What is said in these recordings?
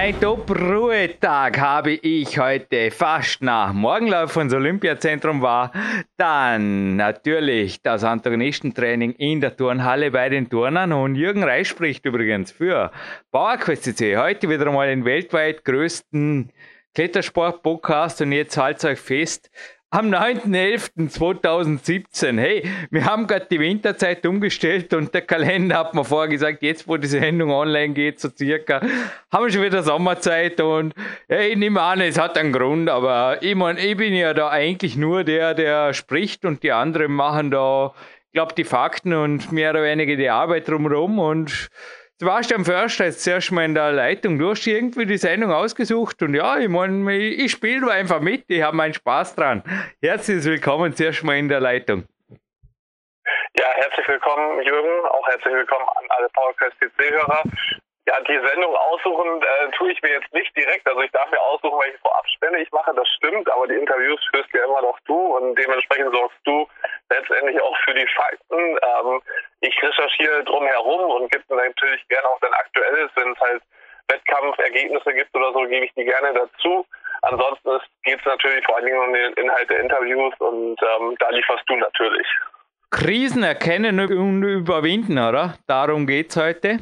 Ein Top-Ruhetag habe ich heute fast nach Morgenlauf ins Olympiazentrum war. Dann natürlich das Antagonistentraining in der Turnhalle bei den Turnern. Und Jürgen Reis spricht übrigens für PowerQuest. Heute wieder einmal den weltweit größten Klettersport-Podcast. Und jetzt haltet euch fest, am 9.11.2017. Hey, wir haben gerade die Winterzeit umgestellt und der Kalender hat mir vorher gesagt, jetzt wo die Sendung online geht, so circa, haben wir schon wieder Sommerzeit und hey, ich nehme an, es hat einen Grund, aber ich, mein, ich bin ja da eigentlich nur der, der spricht und die anderen machen da, ich glaube, die Fakten und mehr oder weniger die Arbeit drumherum und Sebastian Förster ist zuerst mal in der Leitung. Du hast irgendwie die Sendung ausgesucht und ja, ich meine, ich, spiele einfach mit, ich habe meinen Spaß dran. Herzlich willkommen zuerst mal in der Leitung. Ja, herzlich willkommen, Jürgen. Auch herzlich willkommen an alle PowerQuest PC-Hörer. Ja, die Sendung aussuchen äh, tue ich mir jetzt nicht direkt. Also ich darf mir aussuchen, welche Vorabstände ich mache, das stimmt, aber die Interviews führst ja immer noch du und dementsprechend sorgst du letztendlich auch für die Fakten. Ähm, ich recherchiere drumherum und gebe natürlich gerne auch dann aktuelles, wenn es halt Wettkampfergebnisse gibt oder so, gebe ich die gerne dazu. Ansonsten geht es natürlich vor allen Dingen um den Inhalt der Interviews und ähm, da lieferst du natürlich. Krisen erkennen und überwinden, oder? Darum geht es heute.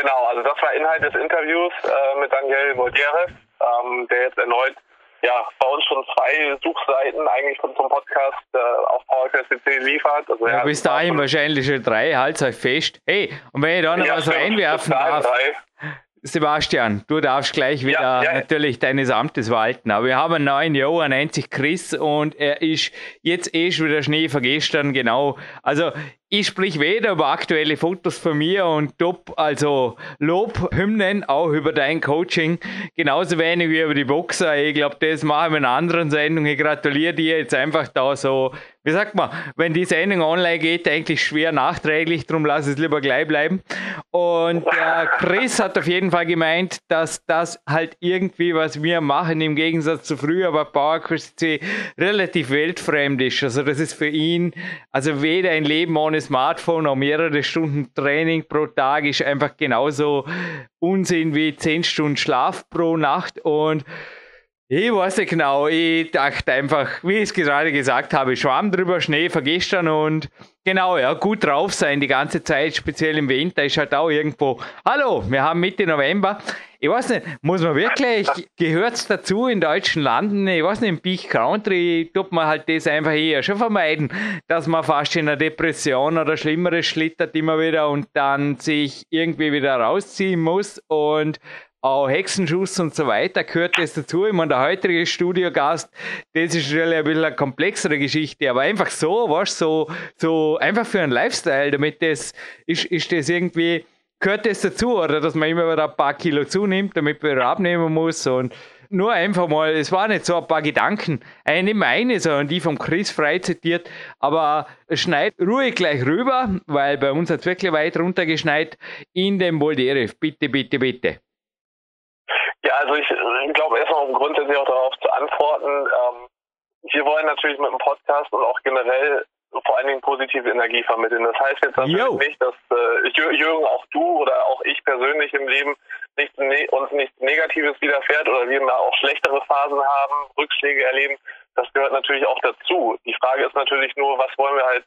Genau, also das war Inhalt des Interviews äh, mit Daniel Voltieres, ähm, der jetzt erneut ja, bei uns schon zwei Suchseiten eigentlich zum Podcast äh, auf PowerQuest.cc liefert. Also, ja, bis dahin wahrscheinlich schon drei, halt euch fest. Hey, und wenn ich da noch ja, was reinwerfen darf. Drei. Sebastian, du darfst gleich wieder ja, ja. natürlich deines Amtes walten. Aber wir haben einen neuen er nennt sich Chris und er ist jetzt eh schon wieder Schnee vergestern, genau. Also ich sprich weder über aktuelle Fotos von mir und Top, also Lobhymnen auch über dein Coaching, genauso wenig wie über die Boxer. Ich glaube, das machen wir in einer anderen Sendung. Ich gratuliere dir jetzt einfach da so, wie sagt man, wenn die Sendung online geht, eigentlich schwer nachträglich, darum lass es lieber gleich bleiben. Und äh, Chris hat auf jeden Fall gemeint, dass das halt irgendwie, was wir machen, im Gegensatz zu früher bei PowerQuest relativ weltfremd ist. Also das ist für ihn, also weder ein Leben ohne ohne Smartphone auch mehrere Stunden Training pro Tag ist einfach genauso Unsinn wie 10 Stunden Schlaf pro Nacht. Und ich weiß nicht genau, ich dachte einfach, wie ich es gerade gesagt habe, Schwamm drüber, Schnee vergestern und genau, ja, gut drauf sein die ganze Zeit, speziell im Winter ist halt auch irgendwo, hallo, wir haben Mitte November, ich weiß nicht, muss man wirklich, gehört es dazu in deutschen Landen, ich weiß nicht, im Peak Country tut man halt das einfach eher schon vermeiden, dass man fast in einer Depression oder Schlimmeres schlittert immer wieder und dann sich irgendwie wieder rausziehen muss und auch Hexenschuss und so weiter gehört das dazu. Ich meine, der heutige Studiogast, das ist natürlich ein bisschen eine komplexere Geschichte, aber einfach so, was so, so einfach für einen Lifestyle, damit das, ist, ist das irgendwie, gehört das dazu, oder dass man immer wieder ein paar Kilo zunimmt, damit man wieder abnehmen muss und nur einfach mal, es waren nicht so ein paar Gedanken, eine meine, sondern die vom Chris frei zitiert, aber schneid ruhig gleich rüber, weil bei uns hat es wirklich weit runtergeschneit, in den Bolderev. Bitte, bitte, bitte. Ja, also ich, ich glaube erstmal, um grundsätzlich auch darauf zu antworten, ähm, wir wollen natürlich mit dem Podcast und auch generell vor allen Dingen positive Energie vermitteln. Das heißt jetzt natürlich Yo. nicht, dass äh, Jürgen, auch du oder auch ich persönlich im Leben nicht, ne uns nichts Negatives widerfährt oder wir mal auch schlechtere Phasen haben, Rückschläge erleben. Das gehört natürlich auch dazu. Die Frage ist natürlich nur, was wollen wir halt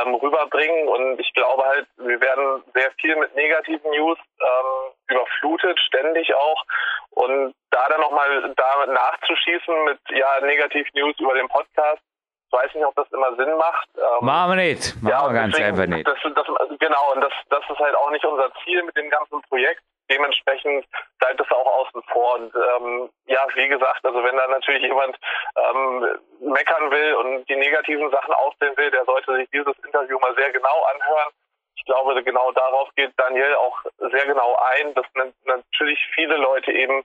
ähm, rüberbringen? Und ich glaube halt, wir werden sehr viel mit negativen News ähm, überflutet, ständig auch. Und da dann nochmal damit nachzuschießen mit ja negativ News über den Podcast, weiß nicht, ob das immer Sinn macht. Ähm, machen wir nicht. Machen ja, wir ganz deswegen, einfach nicht. Das, das, genau, und das, das ist halt auch nicht unser Ziel mit dem ganzen Projekt. Dementsprechend bleibt es auch außen vor. Und ähm, ja, wie gesagt, also wenn da natürlich jemand ähm, meckern will und die negativen Sachen aufsehen will, der sollte sich dieses Interview mal sehr genau anhören. Ich glaube, genau darauf geht Daniel auch sehr genau ein, dass natürlich viele Leute eben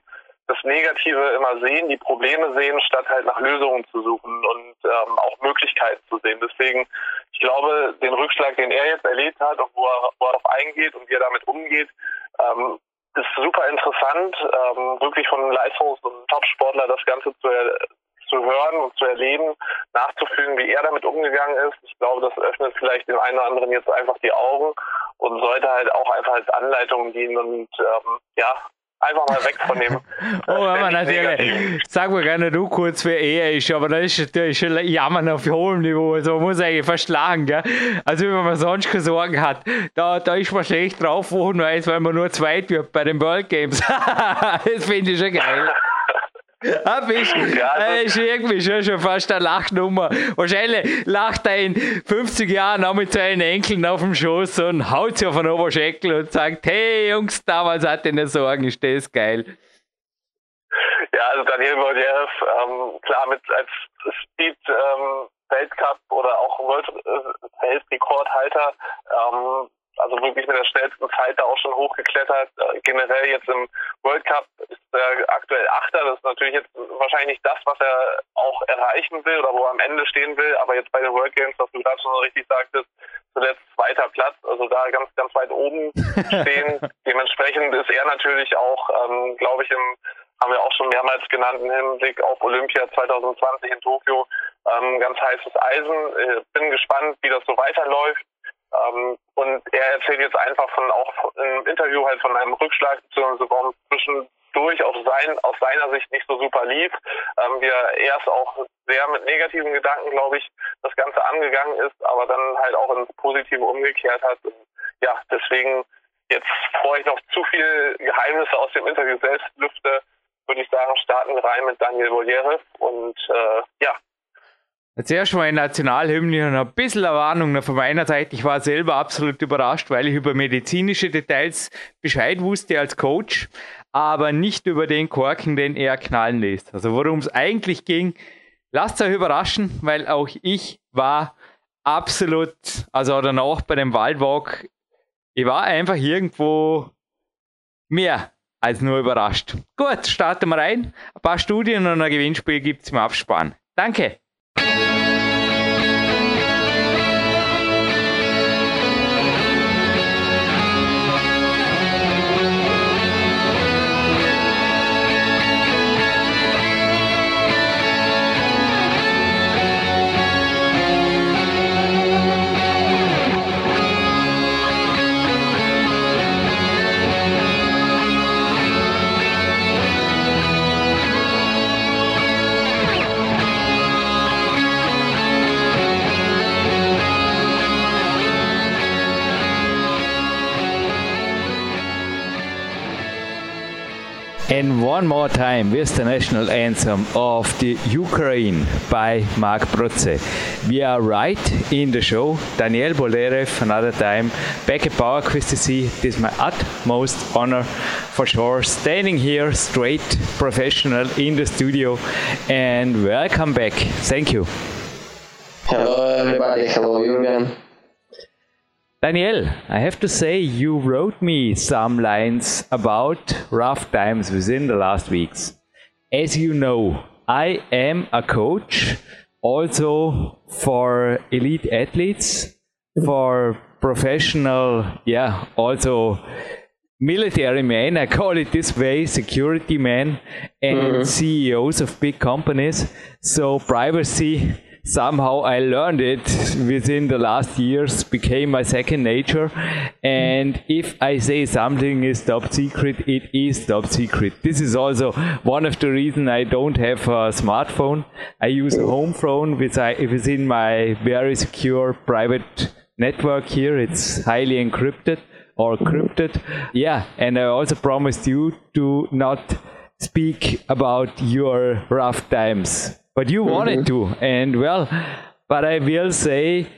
das Negative immer sehen, die Probleme sehen, statt halt nach Lösungen zu suchen und ähm, auch Möglichkeiten zu sehen. Deswegen, ich glaube, den Rückschlag, den er jetzt erlebt hat und wo er, wo er darauf eingeht und wie er damit umgeht, ähm, ist super interessant, ähm, wirklich von Leistungs- und Top-Sportler das Ganze zu, zu hören und zu erleben, nachzufühlen, wie er damit umgegangen ist. Ich glaube, das öffnet vielleicht dem einen oder anderen jetzt einfach die Augen und sollte halt auch einfach als Anleitung dienen und ähm, ja, einfach mal weg von dem. oh, aber natürlich. Sag mal gerne du kurz, wer er ist, aber das ist natürlich schon Jammern auf hohem Niveau. Also man muss eigentlich lachen, gell? Also wenn man sonst keine Sorgen hat, da, da ist man schlecht drauf, wo man weiß, weil man nur zweit wird bei den World Games. das finde ich schon geil. Ah, bist, ja, das ist irgendwie schon, schon fast eine Lachnummer. Wahrscheinlich lacht er in 50 Jahren auch mit seinen Enkeln auf dem Schoß und haut sie auf den Oberschenkel und sagt, hey Jungs, damals hatte ich nicht Sorgen, ist das geil. Ja, also Daniel Boljev, ähm, klar mit als Speed ähm, Weltcup oder auch World äh, Weltrekordhalter ähm, also wirklich mit der schnellsten Zeit da auch schon hochgeklettert. Äh, generell jetzt im World Cup ist er aktuell Achter. Das ist natürlich jetzt wahrscheinlich nicht das, was er auch erreichen will oder wo er am Ende stehen will. Aber jetzt bei den World Games, was du gerade schon richtig sagtest, zuletzt zweiter Platz, also da ganz, ganz weit oben stehen. Dementsprechend ist er natürlich auch, ähm, glaube ich, im haben wir auch schon mehrmals genannt im Hinblick auf Olympia 2020 in Tokio. Ähm, ganz heißes Eisen. Ich bin gespannt, wie das so weiterläuft. Ähm, und er erzählt jetzt einfach von auch im Interview halt von einem Rückschlag, beziehungsweise warum zwischendurch auf sein, aus seiner Sicht nicht so super lief. Ähm, wie er erst auch sehr mit negativen Gedanken, glaube ich, das Ganze angegangen ist, aber dann halt auch ins Positive umgekehrt hat. Und ja, deswegen jetzt, bevor ich noch zu viel Geheimnisse aus dem Interview selbst lüfte, würde ich sagen, starten wir rein mit Daniel Boljerev und äh, ja, Zuerst mal in Nationalhymne und ein bisschen eine Warnung von meiner Seite. Ich war selber absolut überrascht, weil ich über medizinische Details Bescheid wusste als Coach, aber nicht über den Korken, den er knallen lässt. Also worum es eigentlich ging, lasst euch überraschen, weil auch ich war absolut, also danach bei dem Waldwalk, ich war einfach irgendwo mehr als nur überrascht. Gut, starten wir rein. Ein paar Studien und ein Gewinnspiel gibt es im Abspann. Danke. And one more time with the national anthem of the Ukraine by Mark Brutze. We are right in the show. Daniel Boldyrev, another time, back at PowerQuest CC. It is my utmost honor for sure. Standing here straight professional in the studio and welcome back. Thank you. Hello everybody. Hello Jürgen. Daniel, I have to say you wrote me some lines about rough times within the last weeks. As you know, I am a coach also for elite athletes, for professional, yeah, also military men, I call it this way, security men and mm-hmm. CEOs of big companies. So privacy somehow I learned it within the last years, became my second nature. And if I say something is top secret, it is top secret. This is also one of the reasons I don't have a smartphone. I use a home phone which I within my very secure private network here. It's highly encrypted or crypted. Yeah, and I also promised you to not speak about your rough times but you wanted mm-hmm. to. And well, but I will say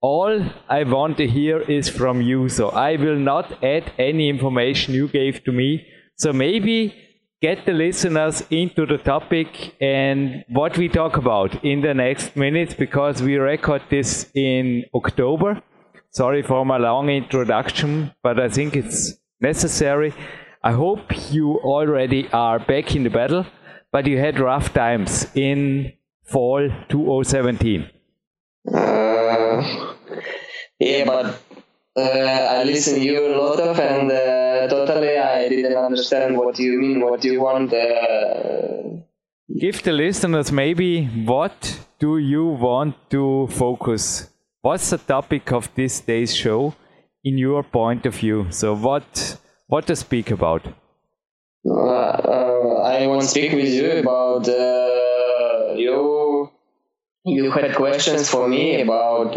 all I want to hear is from you. So I will not add any information you gave to me. So maybe get the listeners into the topic and what we talk about in the next minutes because we record this in October. Sorry for my long introduction, but I think it's necessary. I hope you already are back in the battle but you had rough times in fall 2017. Uh, yeah, but uh, I listen you a lot of, and uh, totally I didn't understand what you mean, what do you want. Uh, Give the listeners maybe what do you want to focus? What's the topic of this day's show in your point of view? So what what to speak about? Uh, uh, I want to speak with you about uh, you. You had questions for me about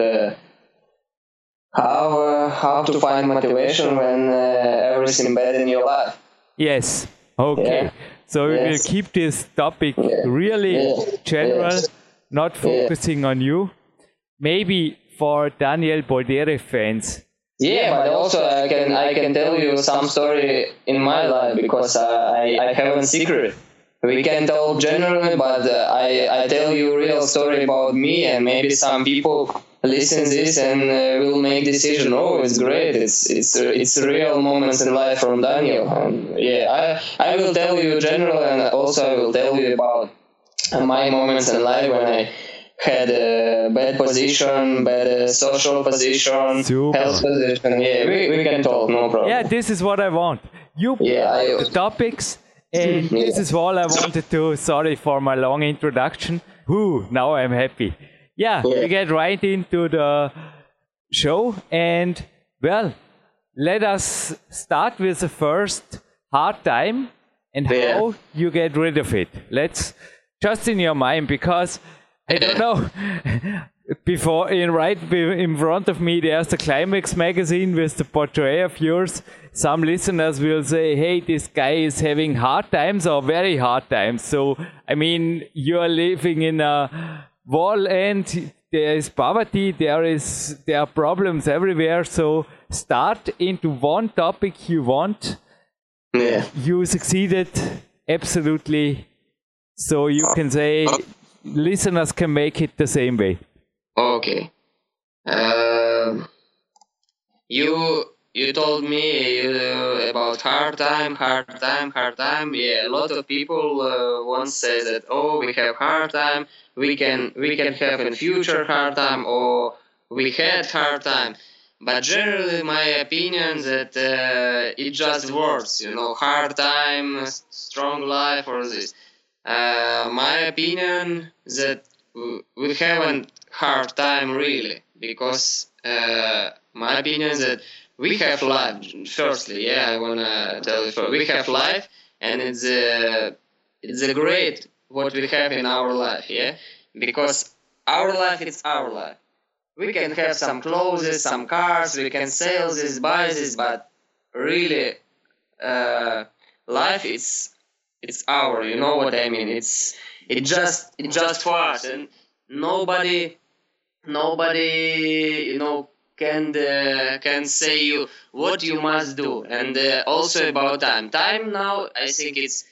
how uh, how to find motivation when uh, everything bad in your life. Yes. Okay. Yeah. So we yes. will keep this topic yeah. really general, yes. not focusing on you. Maybe for Daniel Boldyrev fans. Yeah, but also I can I can tell you some story in my life because I I have a secret. We can talk generally, but uh, I I tell you real story about me and maybe some people listen this and uh, will make decision. Oh, it's great. It's it's it's real moments in life from Daniel. And yeah, I I will tell you general and also I will tell you about my moments in life when I had a bad position, bad uh, social position, Super. health position. Yeah, we, we can talk, no problem. Yeah, this is what I want. You yeah, I, the topics, and yeah. this is all I wanted to. Sorry for my long introduction. Whoo, now I'm happy yeah, yeah, we get right into the show. And well, let us start with the first hard time and yeah. how you get rid of it. Let's just in your mind because I don't know. Before in right in front of me, there's the Climax magazine with the portrait of yours. Some listeners will say, "Hey, this guy is having hard times or very hard times." So, I mean, you are living in a wall and there is poverty there is there are problems everywhere so start into one topic you want yeah. you succeeded absolutely so you can say uh, listeners can make it the same way okay um, you you told me uh, about hard time, hard time, hard time. Yeah, a lot of people uh, once say that oh, we have hard time. We can we can have in future hard time, or we had hard time. But generally, my opinion that uh, it just words. You know, hard time, strong life, or this. Uh, my opinion that we haven't hard time really because uh, my opinion that we have life. Firstly, yeah, I wanna tell you first. We have life, and it's a it's a great what we have in our life, yeah, because our life is our life. We can have some clothes, some cars, we can sell this, buy this, but really, uh, life is it's our. You know what I mean? It's it just it just for us, and nobody nobody you know can uh, can say you what you must do and uh, also about time time now i think it's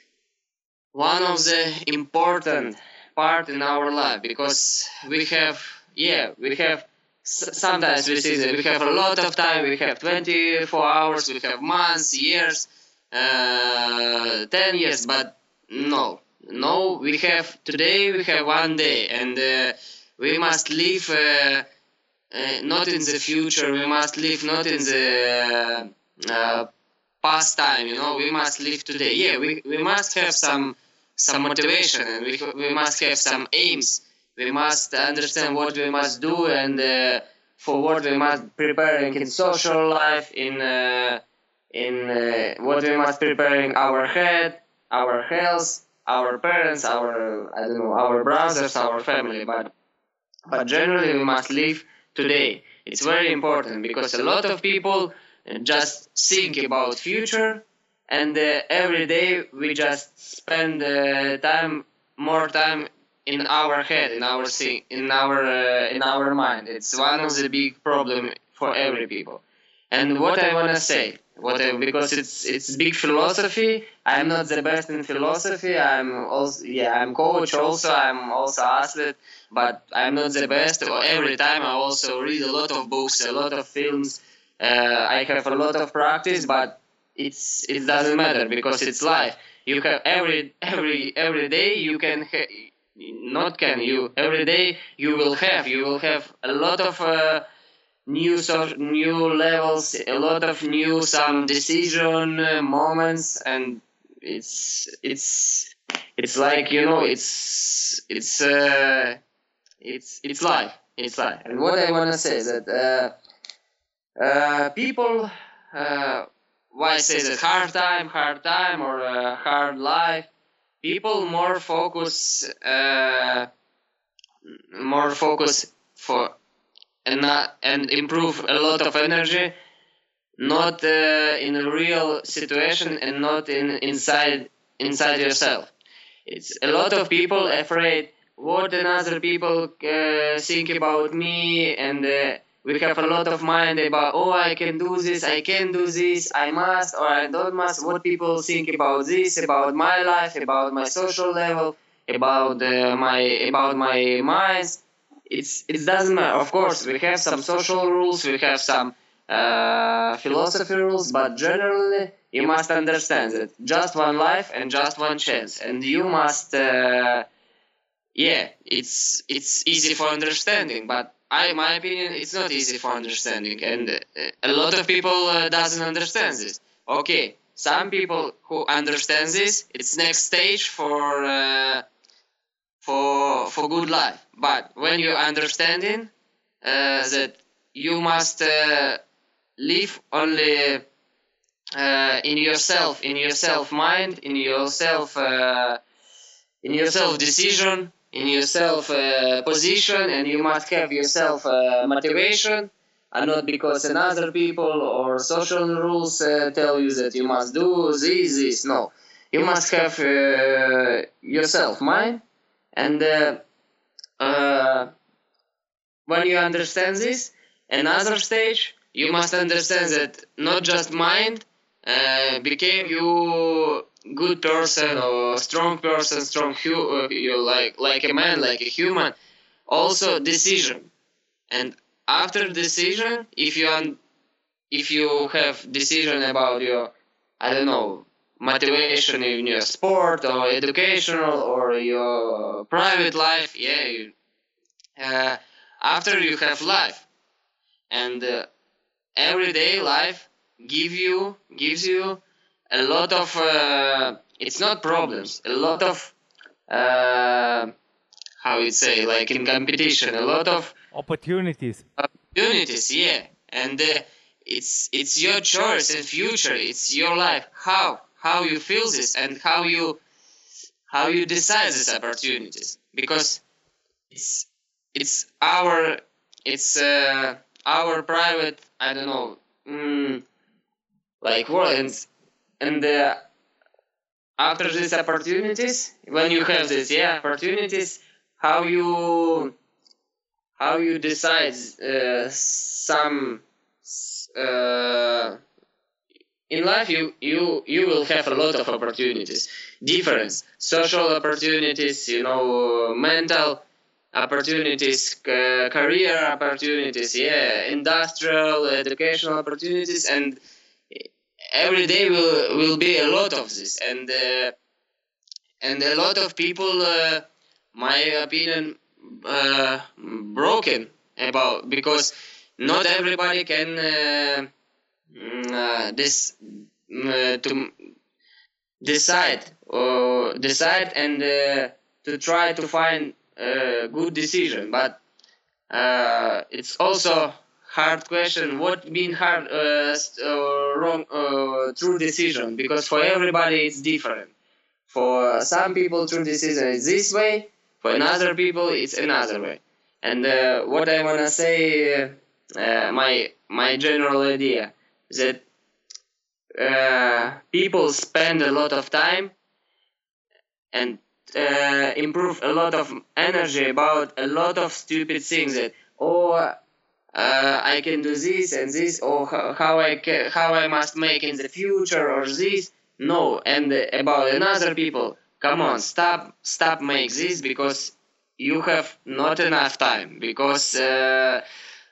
one of the important part in our life because we have yeah we have sometimes we see that we have a lot of time we have 24 hours we have months years uh, 10 years but no no we have today we have one day and uh, we must live uh, uh, not in the future. We must live not in the uh, uh, past time. You know, we must live today. Yeah, we, we must have some some motivation and we, we must have some aims. We must understand what we must do and for what we must prepare in social life, in in uh, what we must preparing our head, our health, our parents, our I don't know, our brothers, our family. But but generally we must live today. It's very important because a lot of people just think about future and uh, every day we just spend uh, time more time in our head in our in our uh, in our mind it's one of the big problem for every people and what i want to say what I, because it's it's big philosophy i'm not the best in philosophy i'm also yeah i'm coach also i'm also athlete but I'm not the best. Every time I also read a lot of books, a lot of films. Uh, I have a lot of practice, but it's it doesn't matter because it's life. You have every every every day you can ha- not can you every day you will have you will have a lot of uh, new so, new levels, a lot of new some decision uh, moments, and it's it's it's like you know it's it's uh, it's it's life, it's life. And what I wanna say is that uh, uh, people, uh, why say that hard time, hard time, or uh, hard life, people more focus, uh, more focus for and not, and improve a lot of energy not uh, in a real situation and not in inside inside yourself. It's a lot of people afraid what another people uh, think about me and uh, we have a lot of mind about oh i can do this i can do this i must or i don't must. What people think about this about my life about my social level about uh, my about my minds it's it doesn't matter. Of course, we have some social rules, we have some uh, philosophy rules, but generally you must understand that just one life and just one chance, and you must. Uh, yeah, it's it's easy for understanding, but I, my opinion, it's not easy for understanding, and uh, a lot of people uh, doesn't understand this. Okay, some people who understand this, it's next stage for uh, for for good life. But when you understanding uh, that you must uh, live only uh, in yourself, in yourself mind, in yourself, uh, in yourself decision, in yourself uh, position, and you must have yourself uh, motivation, and not because another people or social rules tell you that you must do this, this. No, you must have yourself mind and uh, when you understand this, another stage, you must understand that not just mind uh, became you good person or strong person, strong hu- uh, you like like a man, like a human. Also decision, and after decision, if you un- if you have decision about your I don't know motivation in your sport or educational or your private life yeah you, uh, after you have life. And uh, everyday life give you gives you a lot of uh, it's not problems a lot of uh, how you say like in competition a lot of opportunities. Opportunities yeah. And uh, it's it's your choice and future it's your life. How how you feel this and how you how you decide these opportunities because it's it's our it's uh, our private I don't know mm, like world. And and uh, after these opportunities when you have these yeah opportunities how you how you decide uh, some uh, in life you you you will have a lot of opportunities. Different social opportunities you know mental opportunities uh, career opportunities yeah industrial educational opportunities and every day will will be a lot of this. And uh, and a lot of people uh, my opinion uh, broken about because not everybody can uh, Mm, uh, this mm, uh, to decide or decide and uh, to try to find a good decision. But uh, it's also hard question what mean hard uh, wrong uh, true decision because for everybody it's different. For some people true decision is this way for another people it's another way. And what i want to say my my general idea that uh, people spend a lot of time and uh, improve a lot of energy about a lot of stupid things that oh uh, I can do this and this or how how I can, how I must make in the future or this. No and about another people come on stop stop make this because you have not enough time because uh,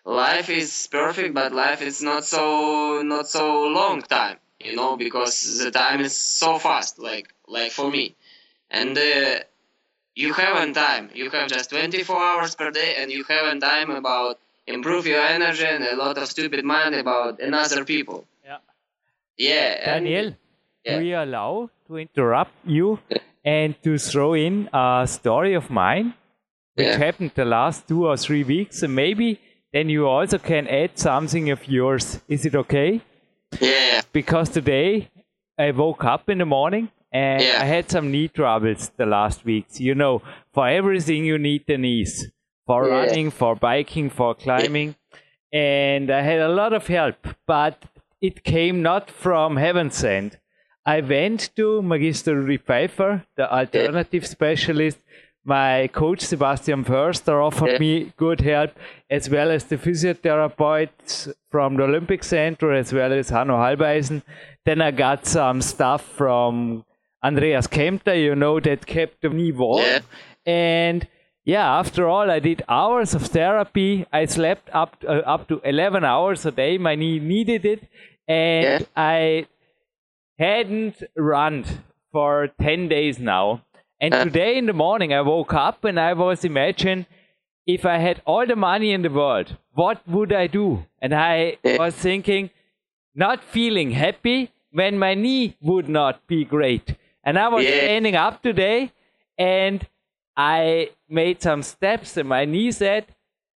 life is perfect, but life is not so not so long time, you know, because the time is so fast, like like for me, and uh, you haven't time. You have just 24 hours per day, and you haven't time about improve your energy and a lot of stupid mind about another people. Yeah. Yeah. Daniel, yeah. we allow to interrupt you and to throw in a story of mine, which yeah. happened the last two or three weeks, and maybe then you also can add something of yours. Is it okay? Yeah. Because today I woke up in the morning and yeah. I had some knee troubles the last weeks. You know, for everything you need the knees. For yeah. running, for biking, for climbing. And I had a lot of help, but it came not from heaven sent. I went to Magister Pfeiffer, the alternative yeah. specialist. My coach Sebastian Förster offered yeah. me good help, as well as the physiotherapists from the Olympic Center, as well as Hanno Halbeisen. Then I got some stuff from Andreas Kempter, you know, that kept the knee warm. Yeah. And yeah, after all, I did hours of therapy. I slept up uh, up to 11 hours a day. My knee needed it, and yeah. I hadn't run for 10 days now. And uh. today in the morning, I woke up and I was imagining if I had all the money in the world, what would I do? And I was thinking, not feeling happy when my knee would not be great. And I was yeah. standing up today and I made some steps and my knee said,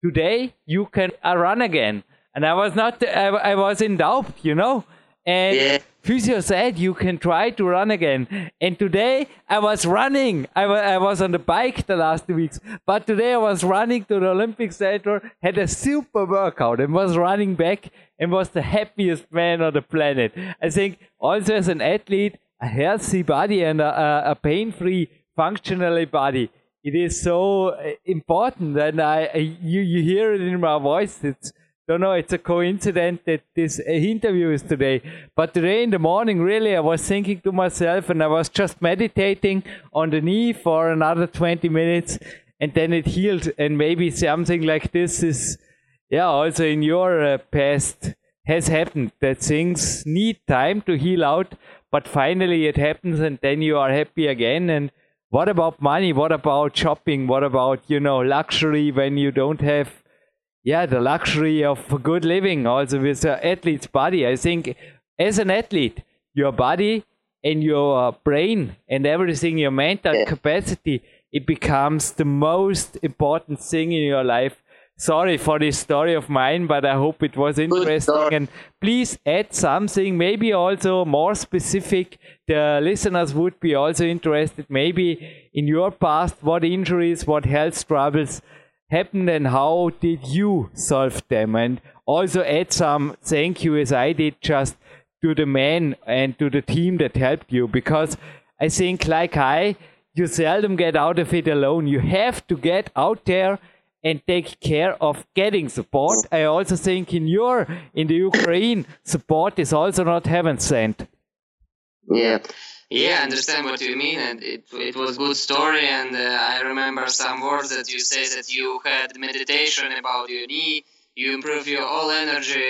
today you can run again. And I was not, I, I was in doubt, you know. And yeah. Physio said you can try to run again. And today I was running. I, I was on the bike the last two weeks, but today I was running to the Olympic Center, had a super workout, and was running back and was the happiest man on the planet. I think also as an athlete, a healthy body and a, a pain-free, functional body. It is so uh, important, and I you you hear it in my voice. It's don't know. It's a coincidence that this uh, interview is today. But today in the morning, really, I was thinking to myself, and I was just meditating on the knee for another 20 minutes, and then it healed. And maybe something like this is, yeah, also in your uh, past has happened that things need time to heal out but finally it happens and then you are happy again and what about money what about shopping what about you know luxury when you don't have yeah the luxury of good living also with an athlete's body i think as an athlete your body and your uh, brain and everything your mental capacity it becomes the most important thing in your life sorry for this story of mine, but I hope it was interesting. And please add something, maybe also more specific. The listeners would be also interested, maybe in your past, what injuries, what health troubles happened, and how did you solve them? And also add some thank you, as I did, just to the man and to the team that helped you, because I think, like I, you seldom get out of it alone. You have to get out there and take care of getting support. I also think in your in the Ukraine support is also not heaven sent. Yeah. Yeah, I understand what you mean, and it, it was good story. And uh, I remember some words that you say that you had meditation about your knee, you improve your all energy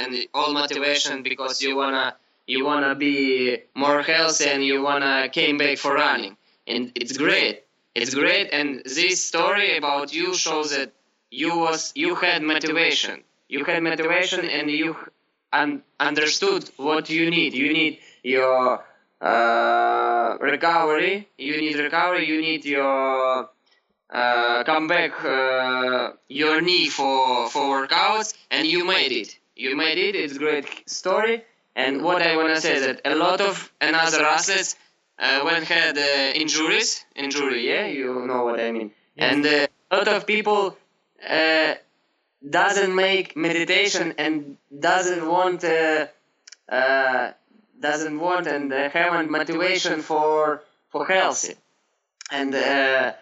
and all motivation because you wanna you wanna be more healthy and you wanna came back for running, and it's great. It's great, and this story about you shows that you was you had motivation. You had motivation, and you un- understood what you need. You need your uh, recovery. You need recovery. You need your uh, come back uh, your knee for for workouts, and you made it. You made it. It's a great story. And what I wanna say is that a lot of another athletes uh, when had uh, injuries, injury, yeah, you know what I mean. Yes. And uh, a lot of people uh, doesn't make meditation and doesn't want uh, uh, doesn't want and uh, have motivation for for healthy and uh,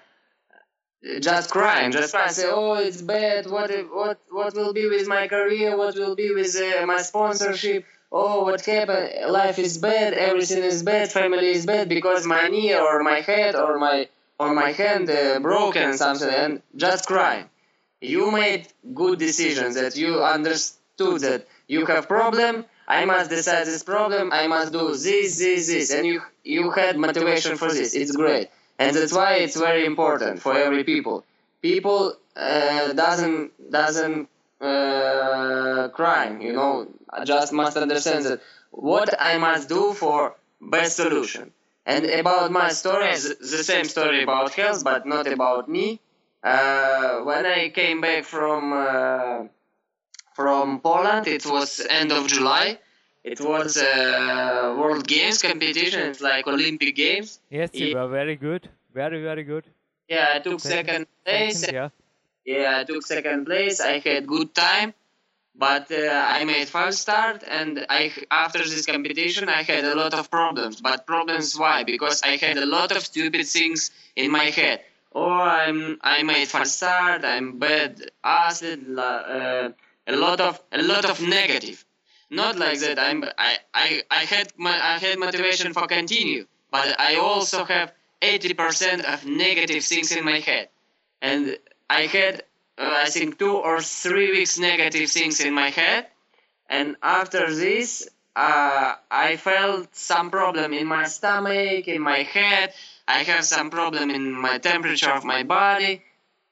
just crying, just crying, say, "Oh, it's bad. What what what will be with my career? What will be with uh, my sponsorship? oh, what happened? Life is bad, everything is bad, family is bad because my knee or my head or my or my hand uh, broken something, and just cry. You made good decisions that you understood that you have problem. I must decide this problem. I must do this, this, this, and you you had motivation for this. It's great, and that's why it's very important for every people. People uh, doesn't doesn't uh, crying. You know, I just must understand that what I must do for best solution. And about my story, the same story about health, but not about me. Uh, when I came back from uh, from Poland, it was end of July. It was a World Games competition. It's like Olympic Games. Yes, you were very good. Very, very good. Yeah, I took second, second place. Second, yeah. yeah, I took second place. I had good time but uh, I made false start, and I after this competition I had a lot of problems. But problems why? Because I had a lot of stupid things in my head. Oh, I'm I made false start. I'm bad acid. Uh, a lot of a lot of negative. Not like that. I'm I, I, I had my, I had motivation for continue, but I also have 80% of negative things in my head, and I had uh, I think two or three weeks negative things in my head, and after this, uh, I felt some problem in my stomach, in my head. I have some problem in my temperature of my body,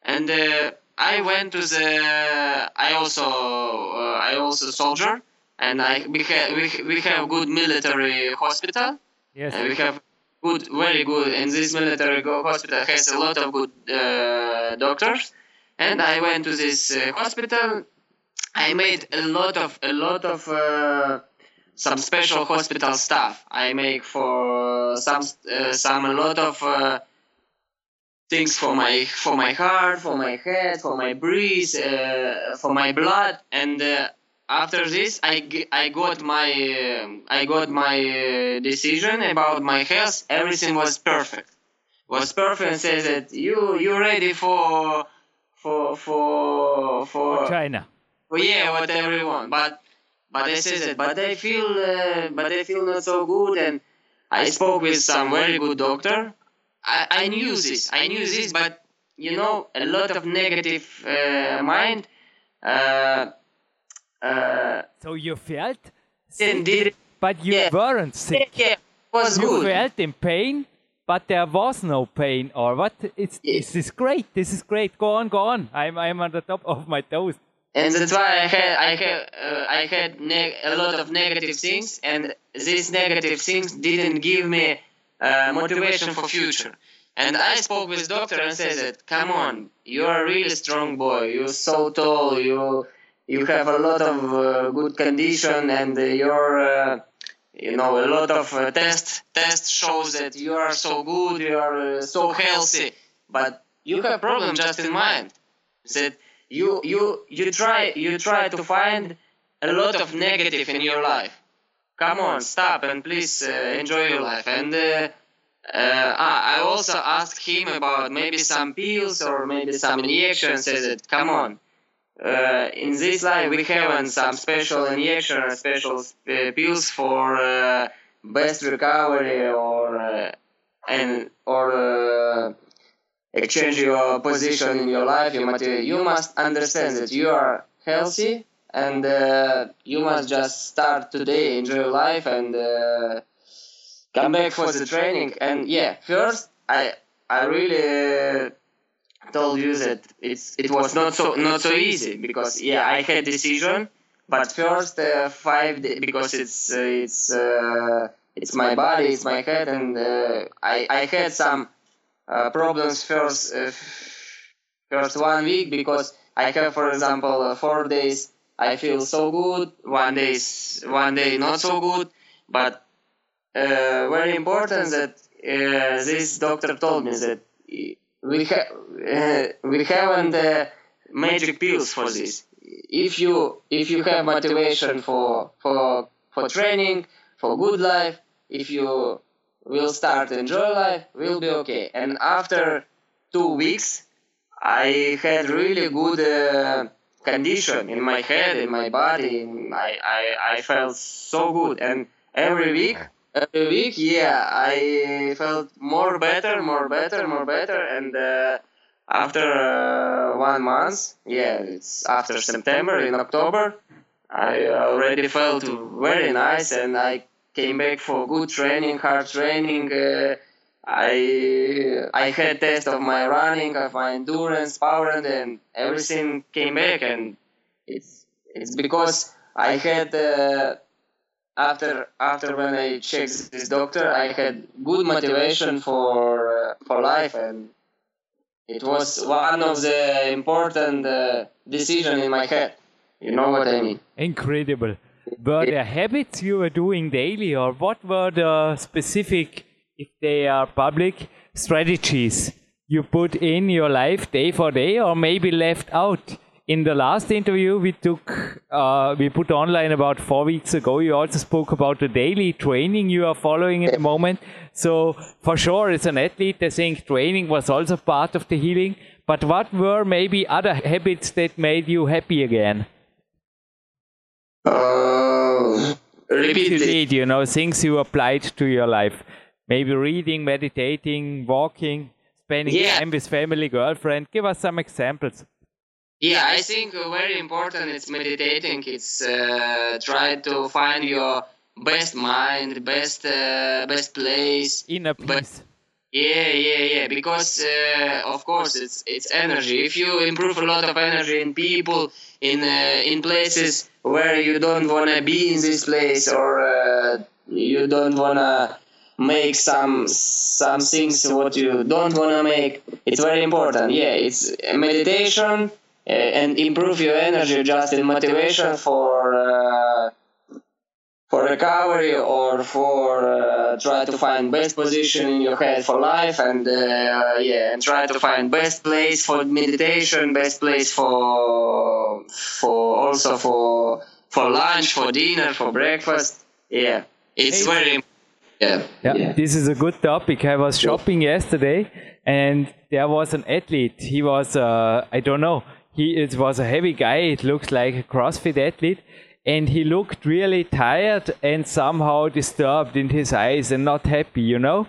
and uh, I went to the. I also uh, I also soldier, and I we have we, we have good military hospital. Yes. we have good, very good, and this military hospital has a lot of good uh, doctors and I went to this uh, hospital. I made a lot of a lot of uh, some special hospital stuff. I make for some uh, some a lot of uh, things for my for my heart, for my head, for my breath, uh, for my blood, and uh, after this I, I got my I got my decision about my health. Everything was perfect. Was perfect and says that you you ready for for for for, China. For, yeah, whatever you want. But but they say that. But I feel uh, but I feel not so good. And I spoke with some very good doctor. I, I knew this. I knew this, but you know, a lot of negative uh, mind. Uh, uh, so you felt sick, did, but you yeah. weren't sick. Yeah, yeah, was you good. You felt in pain, but there was no pain or what it's this is great this is great go on go on i'm i'm on the top of my toes and that's why i had i had uh, i had a lot of negative things and these negative things didn't give me uh, motivation for future. and i spoke with doctor and said that come on you're a really strong boy. You're so tall. You you have a lot of uh, good condition and you're uh, you know a lot of uh, test test shows that you are so good you are uh, so healthy. But you have problem just in mind that you you you try you try to find a lot of negative in your life come on stop and please uh, enjoy your life and uh, uh, I also asked him about maybe some pills or maybe some injections. Said, "Come on, uh, in this life we have some special injection or special uh, pills for uh, best recovery or uh, and or exchange your position in your life you must understand that you are healthy and uh, you must just start today enjoy your life and come back for the training. And yeah first i i really told you that it's it was not so not so easy because yeah I had decision, but first uh, five days because it's uh, it's uh, it's my body, it's my head, and uh, I I had some uh, problems first uh, first one week because I have for example four days I feel so good, one day one day not so good, but very important that this doctor told me that we have uh, we haven't uh, magic pills for this. If you if you have motivation for for for training for good life, if you will start enjoy life, will be okay. And after two weeks, I had really good uh, condition in my head, in my body. I, I I felt so good, and every week every week, yeah, I felt more better, more better, more better, and uh, after uh, one month, yeah, it's after September in October, I already felt very nice, and I came back for good training, hard training. Uh, I I had test of my running, of my endurance, power, and then everything came back, and It's it's because I had uh, after after when I checked this doctor, I had good motivation for uh, for life, and it was one of the important uh, decision in my head. You know what I mean? Incredible. Were there habits you were doing daily, or what were the specific, if they are public, strategies you put in your life day for day, or maybe left out? in the last interview we took, uh, we put online about four weeks ago, you also spoke about the daily training you are following at the moment. So for sure, as an athlete, I think training was also part of the healing. But what were maybe other habits that made you happy again? Uh, repeat you did, you know, things you applied to your life. Maybe reading, meditating, walking, spending yeah. time with family, girlfriend. Give us some examples. Yeah, I think very important is meditating. It's uh, try to find your best mind, best uh, best place. Inner peace. But, yeah, yeah, yeah. Because uh, of course it's it's energy. If you improve a lot of energy in people, in uh, in places where you don't wanna be in this place, or uh, you don't wanna make some some things what you don't wanna make, it's very important. Yeah, it's meditation uh, and improve your energy just in motivation for uh, for recovery or for uh, try to find best position in your head for life and uh, yeah and try to find best place for meditation best place for for also for for lunch for dinner for breakfast yeah it's very yeah. yeah. yeah this is a good topic i was shopping yesterday and there was an athlete he was uh, i don't know he it was a heavy guy. It looks like a CrossFit athlete, and he looked really tired and somehow disturbed in his eyes and not happy, you know.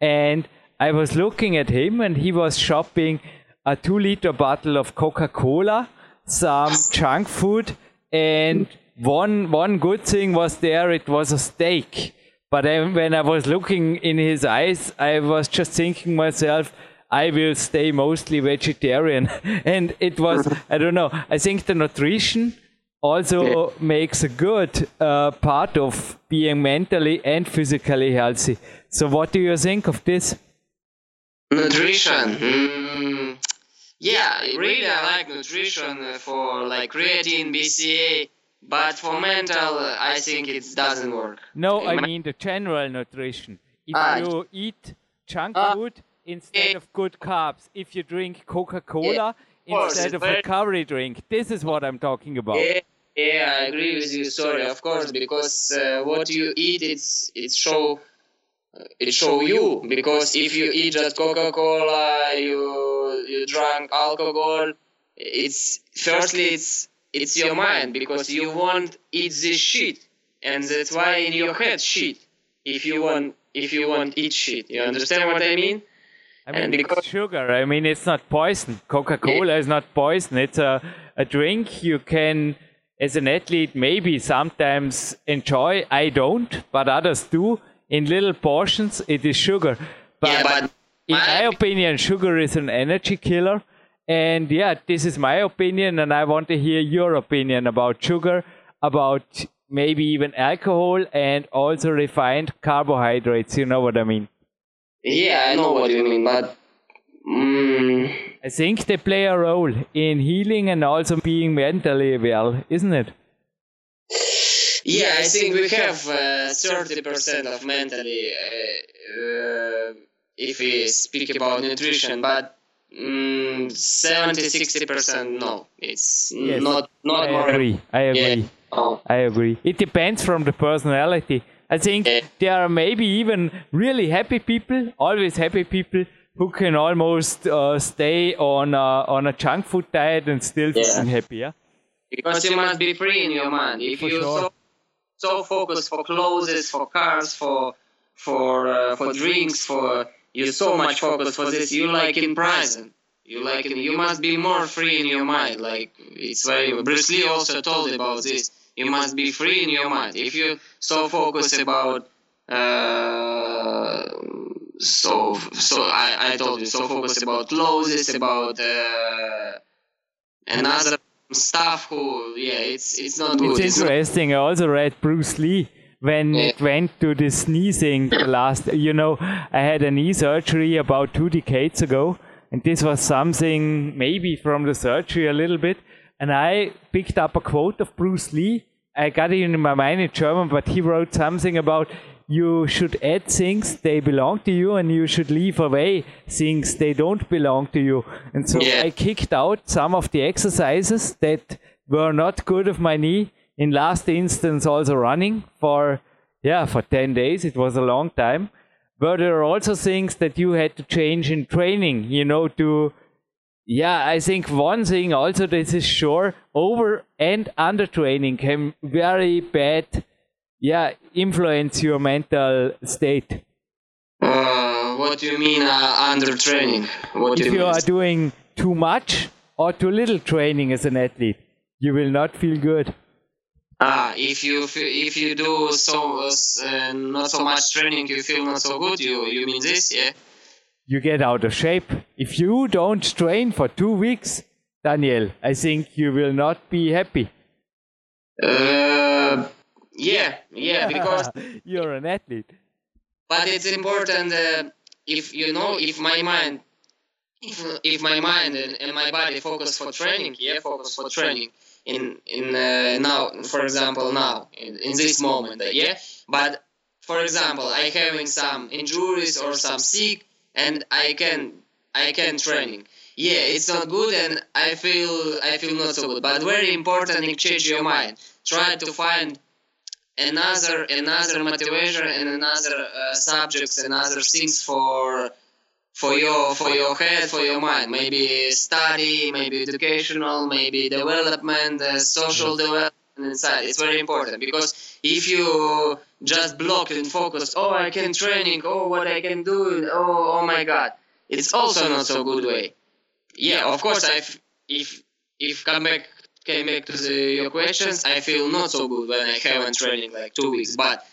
And I was looking at him, and he was shopping a two-liter bottle of Coca-Cola, some junk food, and one one good thing was there. It was a steak. But then when I was looking in his eyes, I was just thinking myself I will stay mostly vegetarian. and it was, I don't know, I think the nutrition also yeah. makes a good uh, part of being mentally and physically healthy. So, what do you think of this? Nutrition. Mm, yeah, really, I like nutrition for like creatine, BCA. But for mental, I think it doesn't work. No, I mean the general nutrition. If uh, you eat junk uh, food, instead of good carbs if you drink Coca-Cola yeah, instead of recovery drink. This is what I'm talking about. Yeah, yeah, I agree with you. Sorry, of course, because uh, what you eat, it's it show it show you. Because if you eat just Coca-Cola, you you drink alcohol. It's firstly it's it's your mind because you want eat this shit, and that's why in your head shit. If you want if you want eat shit, you understand what I mean? I mean, because sugar. I mean, it's not poison. Coca Cola is not poison. It's a, a drink you can, as an athlete, maybe sometimes enjoy. I don't, but others do. In little portions, it is sugar. But, yeah, but in my opinion, sugar is an energy killer. And yeah, this is my opinion, and I want to hear your opinion about sugar, about maybe even alcohol, and also refined carbohydrates. You know what I mean? Yeah, I know what you mean, but. Mm, I think they play a role in healing and also being mentally well, isn't it? Yeah, I think we have uh, thirty uh, percent of mentally, uh, uh, if we speak about nutrition, but mm, 70 60 percent no it's yes, not not I agree i agree yeah. oh. i agree it depends from the personality I think there are maybe even really happy people, always happy people who can almost uh, stay on a, on a junk food diet and still yeah. feel happy. Yeah? Because you must be free in your mind. If you sure. so, so focus for clothes, for cars, for for uh, for drinks, for you so much focus for this, you like in prison. You like in, you must be more free in your mind. Like it's very Bruce Lee also told about this you must be free in your mind. If you so focus about uh, so so I, I told you so focus about clothes, about uh, another stuff who yeah it's it's not good. It's interesting. I also read Bruce Lee when it went to the sneezing the last you know I had a knee surgery about two decades ago and this was something maybe from the surgery a little bit and I picked up a quote of Bruce Lee. I got it in my mind in German, but he wrote something about you should add things they belong to you and you should leave away things they don't belong to you and so yeah. i kicked out some of the exercises that were not good of my knee in last instance also running for yeah for 10 days. It was a long time. But there are also things that you had to change in training you know to yeah i think one thing also this is sure over and under training can very bad yeah influence your mental state. Uh, what do you mean uh, under training? What if you, you are doing too much or too little training as an athlete you will not feel good ah if you if you do so uh, not so much training you feel not so good you you mean this yeah? You get out of shape. If you don't train for two weeks daniel i think you will not be happy. Uh, yeah, yeah, because you're an athlete. But it's important uh, if you know if my mind, if, if my mind and, and my body focus for training, yeah, focus for training in in uh, now, for example, now in, in this moment, uh, yeah. But for example, I having some injuries or some sick, and I can I can training. Yeah, it's not good, and I feel I feel not so good. But very important, change your mind. Try to find another another motivation and another uh, subjects and other things for for your for your head for your mind. Maybe study maybe educational maybe development uh, social development inside. It's very important because if you just block and focus oh i can training oh what i can do oh oh my god it's also not so good way. Yeah of course i if if come back came back to the, your questions, I feel not so good when I haven't training like two weeks. But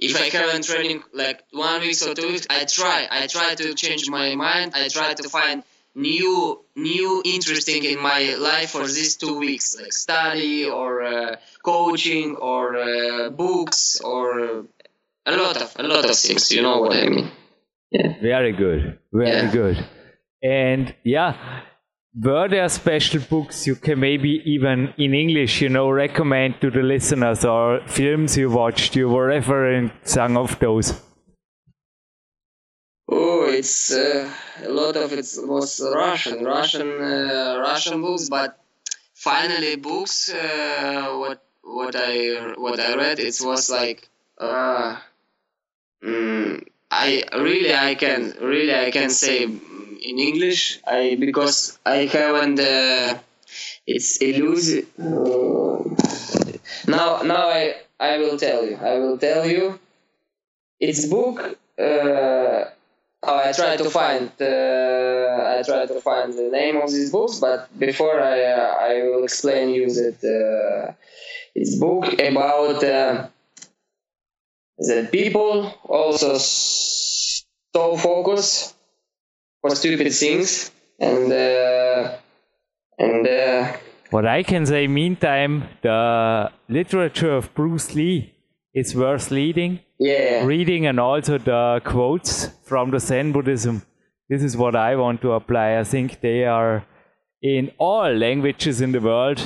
if I haven't training like one week or two weeks, I try. I try to change my mind. I try to find new, new interesting in my life for these two weeks, like study or uh, coaching or uh, books or a lot of a lot of things. You know what I mean? Yeah. Very good. Very yeah. good. And yeah, were there special books you can maybe even in English, you know, recommend to the listeners or films you watched you were referring some of those? Oh, it's uh, a lot of it was Russian, Russian, uh, Russian books, but finally books. Uh, what what I what I read, it was like. Uh, mm, I really I can really I can say in English. I because I haven't. Uh, it's elusive. now, now I I will tell you. I will tell you. It's book. Uh, I try to find. Uh, I try to find the name of these books, but before I uh, I will explain you that uh, it's book about uh, the people also so focus for stupid things. And uh, and uh, what I can say meantime the literature of Bruce Lee is worth reading. Yeah. Reading and also the quotes from the Zen Buddhism. This is what I want to apply. I think they are in all languages in the world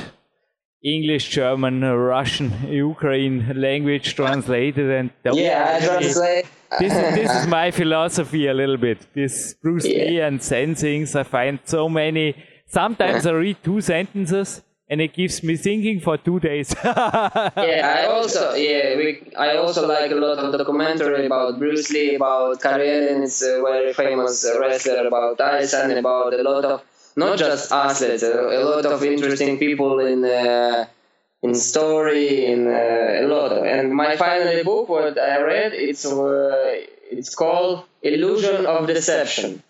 English, German, Russian, Ukraine language translated and yeah, I translate this is, this is my philosophy a little bit. This Bruce yeah. Lee and Zen things. I find so many. Sometimes I read two sentences and it gives me thinking for two days. yeah, I also yeah we, I also like a lot of documentary about Bruce Lee, about Karelin, it's a very famous wrestler, about Tyson, about a lot of not just athletes, a, a lot of interesting people in. Uh, in story, in uh, a lot. And my final book, what I read, it's uh, it's called Illusion of Deception.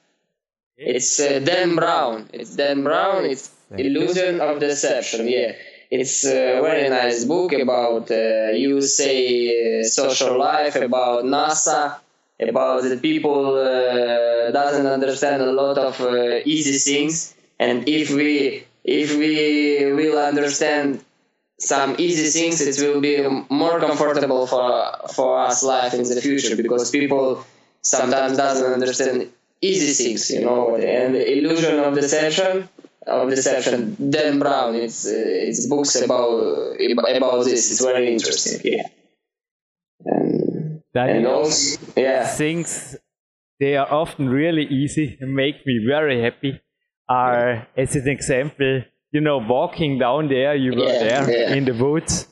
It's uh, Dan Brown. It's Dan Brown. It's Illusion of Deception. Yeah, it's a very nice book about uh, you say uh, social life, about NASA, about the people uh, doesn't understand a lot of uh, easy things, and if we if we will understand some easy things, it will be more comfortable for for us life in the future because people sometimes doesn't understand easy things, you know. And illusion of deception of deception. Dan Brown, it's uh, it's books about about this. It's very interesting. Yeah. And, and also, yeah. Things they are often really easy and make me very happy. Are as an example, you know, walking down there, you were yeah, there yeah. in the woods.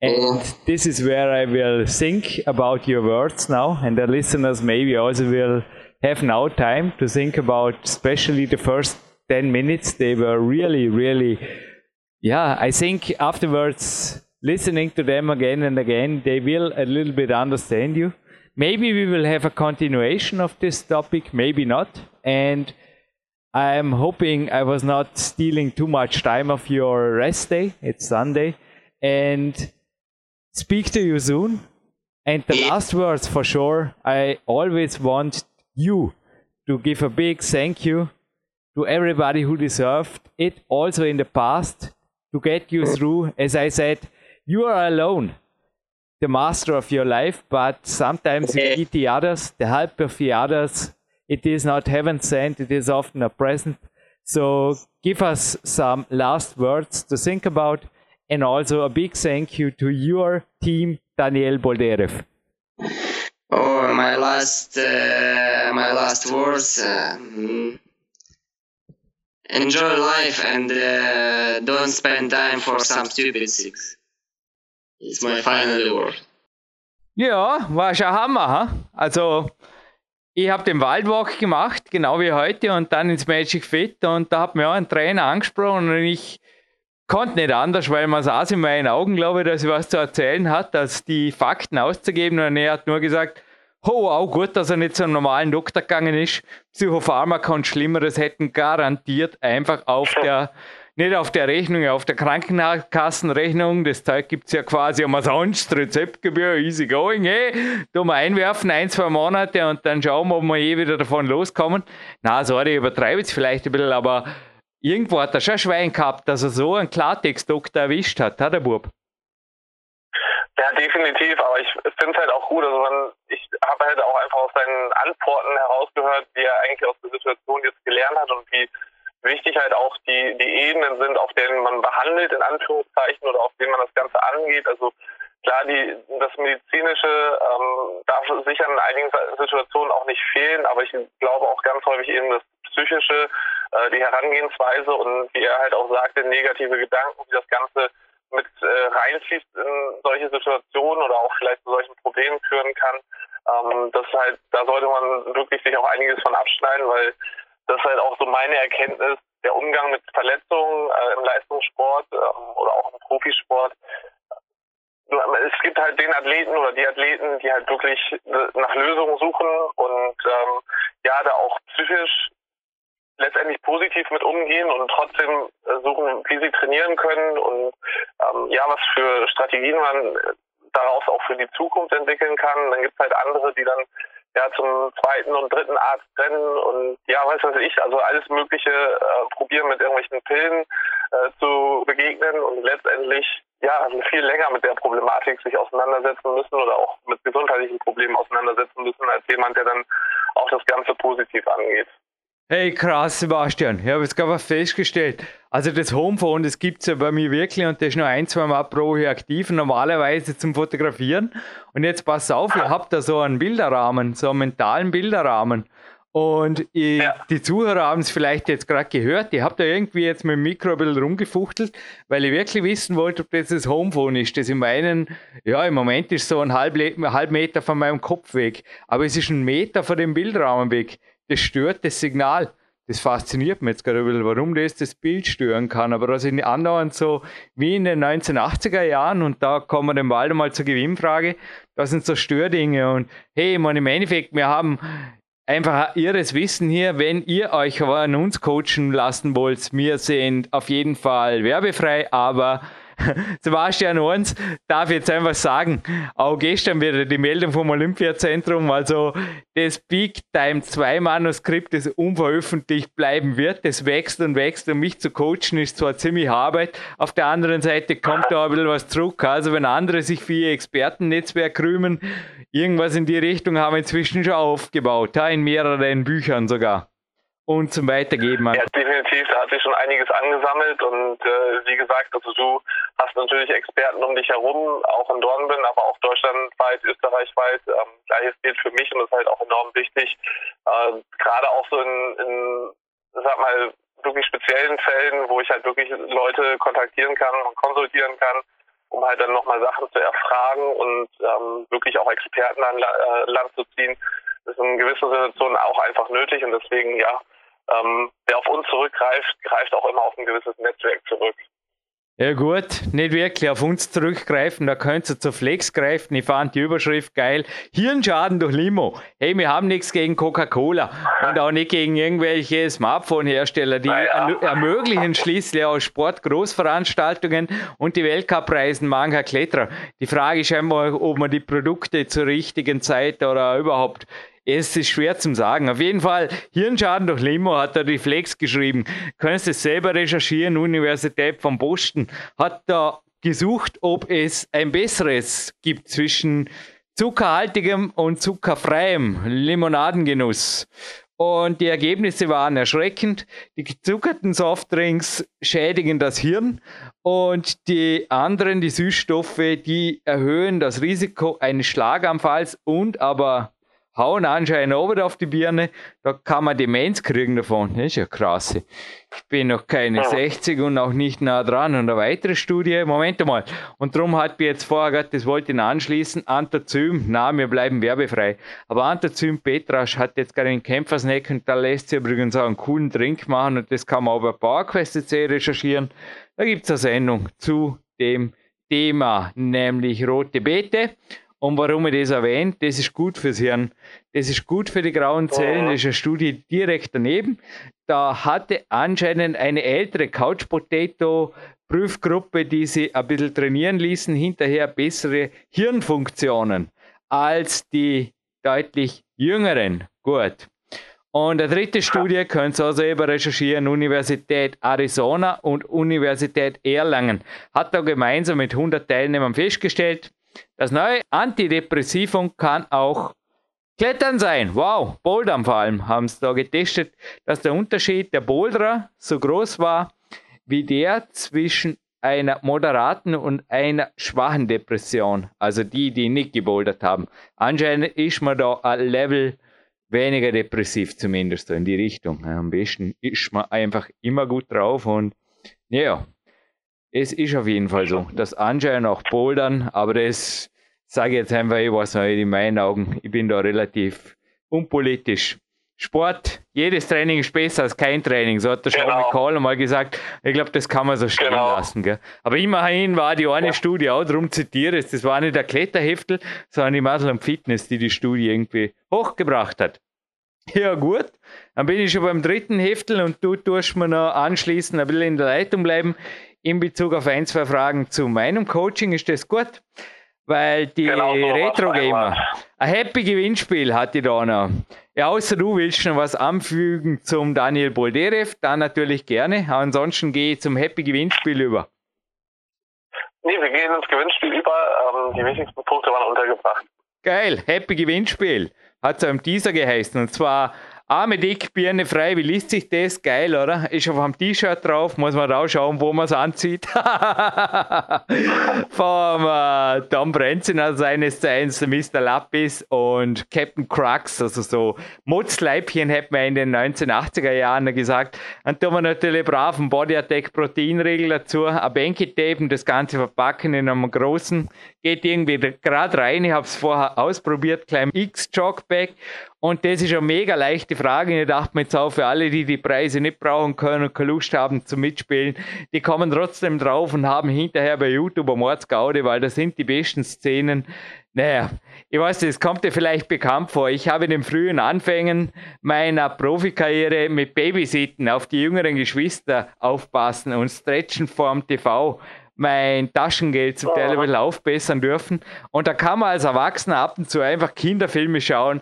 And mm. this is where I will think about your words now, and the listeners maybe also will have now time to think about, especially the first 10 minutes. They were really, really, yeah, I think afterwards, listening to them again and again, they will a little bit understand you. Maybe we will have a continuation of this topic, maybe not. And I'm hoping I was not stealing too much time of your rest day. It's Sunday. And speak to you soon. And the last words for sure, I always want you to give a big thank you to everybody who deserved it also in the past to get you through. As I said, you are alone, the master of your life, but sometimes you need the others, the help of the others. It is not heaven sent, it is often a present. So give us some last words to think about and also a big thank you to your team, Daniel Boldyrev. Oh, my last, uh, my last words. Uh, enjoy life and uh, don't spend time for some stupid things. It's my final word. Ja, war schon Hammer. Ha? Also, ich habe den Waldwalk gemacht, genau wie heute, und dann ins Magic Fit. Und da hat mir auch ein Trainer angesprochen und ich konnte nicht anders, weil man saß in meinen Augen, glaube ich, dass er was zu erzählen hat, als die Fakten auszugeben. Und er hat nur gesagt, Oh, auch gut, dass er nicht zum normalen Doktor gegangen ist. Psychopharmaka und Schlimmeres hätten garantiert einfach auf der, nicht auf der Rechnung, auf der Krankenkassenrechnung. Das Zeug gibt es ja quasi umsonst, Rezeptgebühr, easy going, hey. Da mal einwerfen, ein, zwei Monate und dann schauen wir, ob wir eh wieder davon loskommen. Na, sorry, ich übertreibe jetzt vielleicht ein bisschen, aber irgendwo hat er schon Schwein gehabt, dass er so einen Klartext-Doktor erwischt hat, hat der Bub. Ja, definitiv, aber ich finde es halt auch gut. Also man, ich habe halt auch einfach aus seinen Antworten herausgehört, wie er eigentlich aus der Situation jetzt gelernt hat und wie wichtig halt auch die, die Ebenen sind, auf denen man behandelt, in Anführungszeichen, oder auf denen man das Ganze angeht. Also klar, die, das Medizinische ähm, darf sicher in einigen Situationen auch nicht fehlen, aber ich glaube auch ganz häufig eben das Psychische, äh, die Herangehensweise und wie er halt auch sagte, negative Gedanken, wie das Ganze mit äh, reinfließt in solche Situationen oder auch vielleicht zu solchen Problemen führen kann. Ähm, das halt, da sollte man wirklich sich auch einiges von abschneiden, weil das halt auch so meine Erkenntnis, der Umgang mit Verletzungen äh, im Leistungssport ähm, oder auch im Profisport. Es gibt halt den Athleten oder die Athleten, die halt wirklich äh, nach Lösungen suchen und ähm, ja, da auch psychisch letztendlich positiv mit umgehen und trotzdem äh, suchen, wie sie trainieren können und ähm, ja, was für Strategien man daraus auch für die Zukunft entwickeln kann. Dann gibt es halt andere, die dann ja zum zweiten und dritten Arzt rennen und ja, weiß was ich, also alles Mögliche äh, probieren mit irgendwelchen Pillen äh, zu begegnen und letztendlich ja viel länger mit der Problematik sich auseinandersetzen müssen oder auch mit gesundheitlichen Problemen auseinandersetzen müssen, als jemand, der dann auch das Ganze positiv angeht. Hey, krass, Sebastian. Ich habe jetzt gerade festgestellt. Also das Homephone, das gibt es ja bei mir wirklich und das ist nur ein, zwei Mal pro Jahr aktiv, normalerweise zum Fotografieren. Und jetzt pass auf, ihr habt da so einen Bilderrahmen, so einen mentalen Bilderrahmen. Und ich, ja. die Zuhörer haben es vielleicht jetzt gerade gehört. Ich habe da irgendwie jetzt mit dem Mikro ein bisschen rumgefuchtelt, weil ich wirklich wissen wollte, ob das das Homephone ist. Das in meinen, ja, im Moment ist so ein halb, halb Meter von meinem Kopf weg. Aber es ist ein Meter von dem Bilderrahmen weg das stört das Signal. Das fasziniert mich jetzt gerade ein bisschen, warum das das Bild stören kann. Aber das ist andauernd so wie in den 1980er Jahren und da kommen wir dann bald einmal zur Gewinnfrage. Das sind so Stördinge und hey, man, im Endeffekt, wir haben einfach ihres Wissen hier, wenn ihr euch an uns coachen lassen wollt. Wir sind auf jeden Fall werbefrei, aber Sebastian Orns darf jetzt einfach sagen, auch gestern wieder die Meldung vom Olympiazentrum, also das Big Time 2 Manuskript, das unveröffentlicht bleiben wird, das wächst und wächst und mich zu coachen ist zwar ziemlich Arbeit, auf der anderen Seite kommt da ein bisschen was zurück, also wenn andere sich für ihr Expertennetzwerk rühmen, irgendwas in die Richtung haben wir inzwischen schon aufgebaut, in mehreren Büchern sogar und zum Weitergeben. Ja, definitiv, da hat sich schon einiges angesammelt und äh, wie gesagt, also du hast natürlich Experten um dich herum, auch in Dornbirn, aber auch deutschlandweit, österreichweit. Ähm, Gleiches gilt für mich und das ist halt auch enorm wichtig, äh, gerade auch so in, in, sag mal, wirklich speziellen Fällen, wo ich halt wirklich Leute kontaktieren kann und konsultieren kann, um halt dann nochmal Sachen zu erfragen und ähm, wirklich auch Experten an äh, Land zu ziehen, ist in gewisser Situation auch einfach nötig und deswegen, ja, ähm, wer auf uns zurückgreift, greift auch immer auf ein gewisses Netzwerk zurück. Ja gut, nicht wirklich auf uns zurückgreifen, da könnt ihr zur Flex greifen. Ich fand die Überschrift geil. Hirnschaden durch Limo. Hey, wir haben nichts gegen Coca-Cola und auch nicht gegen irgendwelche Smartphone-Hersteller. Die ja. ermöglichen schließlich auch Sportgroßveranstaltungen und die Weltcupreisen mancher Kletterer. Die Frage ist einmal, ob man die Produkte zur richtigen Zeit oder überhaupt es ist schwer zu sagen. Auf jeden Fall, Hirnschaden durch Limo hat der Reflex geschrieben. Könntest es selber recherchieren. Universität von Boston hat da gesucht, ob es ein besseres gibt zwischen zuckerhaltigem und zuckerfreiem Limonadengenuss. Und die Ergebnisse waren erschreckend. Die gezuckerten Softdrinks schädigen das Hirn und die anderen, die Süßstoffe, die erhöhen das Risiko eines Schlaganfalls und aber hauen anscheinend oben auf die Birne, da kann man Demenz kriegen davon. Das ist ja krass. Ich bin noch keine ja. 60 und auch nicht nah dran. Und eine weitere Studie, Moment mal. Und darum hat mir jetzt vorher gesagt, das wollte ich anschließen, Antazym, na, wir bleiben werbefrei. Aber Antazym Petrasch hat jetzt gerade einen Kämpfersnack und da lässt sich übrigens auch einen coolen Drink machen und das kann man auch bei PowerQuest.c recherchieren. Da gibt es eine Sendung zu dem Thema, nämlich rote Beete. Und warum ich das erwähne, das ist gut fürs Hirn. Das ist gut für die grauen Zellen. Das ist eine Studie direkt daneben. Da hatte anscheinend eine ältere Couch Potato Prüfgruppe, die sie ein bisschen trainieren ließen, hinterher bessere Hirnfunktionen als die deutlich jüngeren. Gut. Und eine dritte Studie könnt ihr auch selber recherchieren, Universität Arizona und Universität Erlangen. Hat da gemeinsam mit 100 Teilnehmern festgestellt, das neue Antidepressivum kann auch Klettern sein. Wow, Bouldern vor allem haben sie da getestet, dass der Unterschied der Boulderer so groß war wie der zwischen einer moderaten und einer schwachen Depression. Also die, die nicht gebouldert haben. Anscheinend ist man da ein Level weniger depressiv, zumindest in die Richtung. Am besten ist man einfach immer gut drauf und ja, es ist auf jeden Fall so. Das anscheinend auch Bouldern, aber das sage ich jetzt einfach, ich weiß nicht, in meinen Augen, ich bin da relativ unpolitisch. Sport, jedes Training ist besser als kein Training, so hat der genau. Sean McCall mal gesagt. Ich glaube, das kann man so stehen genau. lassen. Gell? Aber immerhin war die eine ja. Studie auch, darum zitiere ich, das war nicht der Kletterheftel, sondern die Muscle Fitness, die die Studie irgendwie hochgebracht hat. Ja, gut. Dann bin ich schon beim dritten Heftel und du tust mir noch anschließend ein bisschen in der Leitung bleiben in Bezug auf ein, zwei Fragen zu meinem Coaching. Ist das gut? Weil die genau so Retro Gamer, ein Happy Gewinnspiel hat die da noch. Ja, außer du willst noch was anfügen zum Daniel Bolderev, dann natürlich gerne. Ansonsten gehe ich zum Happy Gewinnspiel über. Nee, wir gehen ins Gewinnspiel über. Ähm, die wichtigsten Punkte waren untergebracht. Geil, Happy Gewinnspiel. Hat so im Teaser geheißen. Und zwar Arme dick, Birne frei, wie liest sich das? Geil, oder? Ist auf dem T-Shirt drauf, muss man rausschauen, wo man es anzieht. Vom äh, Tom Brenziner seines Zeichens, Mr. Lapis und Captain Crux, also so Mutzleibchen hätte man in den 1980er Jahren gesagt. Und da haben wir natürlich brav einen Body Attack Proteinregel dazu, ein Banky Tape das Ganze verpacken in einem großen, geht irgendwie gerade rein. Ich habe es vorher ausprobiert, klein X Jogback und das ist eine mega leichte Frage. Ich dachte mir jetzt auch für alle, die die Preise nicht brauchen können und keine Lust haben zum Mitspielen, die kommen trotzdem drauf und haben hinterher bei YouTube eine Mordsgaude, weil das sind die besten Szenen. Naja, ich weiß nicht, es kommt dir vielleicht bekannt vor. Ich habe in den frühen Anfängen meiner Profikarriere mit Babysitten auf die jüngeren Geschwister aufpassen und Stretchen vorm TV mein Taschengeld zum Teil ein bisschen aufbessern dürfen. Und da kann man als Erwachsener ab und zu einfach Kinderfilme schauen,